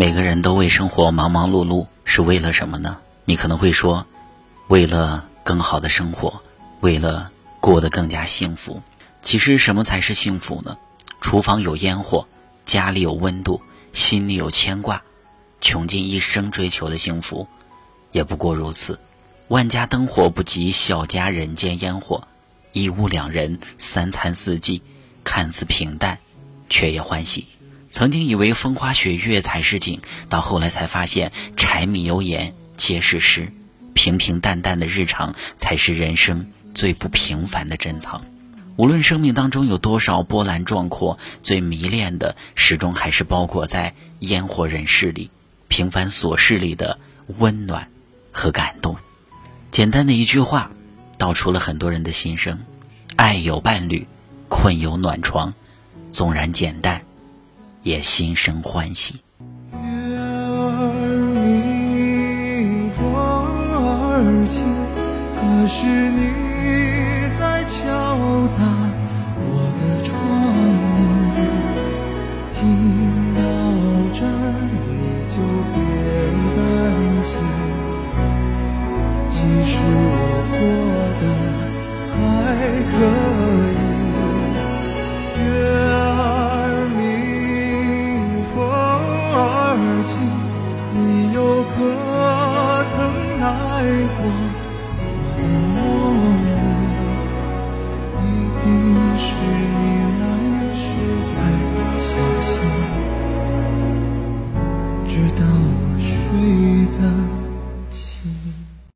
每个人都为生活忙忙碌碌，是为了什么呢？你可能会说，为了更好的生活，为了过得更加幸福。其实，什么才是幸福呢？厨房有烟火，家里有温度，心里有牵挂，穷尽一生追求的幸福，也不过如此。万家灯火不及小家人间烟火，一屋两人，三餐四季，看似平淡，却也欢喜。曾经以为风花雪月才是景，到后来才发现柴米油盐皆是诗，平平淡淡的日常才是人生最不平凡的珍藏。无论生命当中有多少波澜壮阔，最迷恋的始终还是包裹在烟火人世里、平凡琐事里的温暖和感动。简单的一句话，道出了很多人的心声：爱有伴侣，困有暖床，纵然简单。也心生欢喜。月儿明，风儿轻，可是你在敲打我的窗门。听到这儿，你就别担心，其实我过得还可以。你又可曾来过？我的梦里一定是你来时太小心。直到我睡的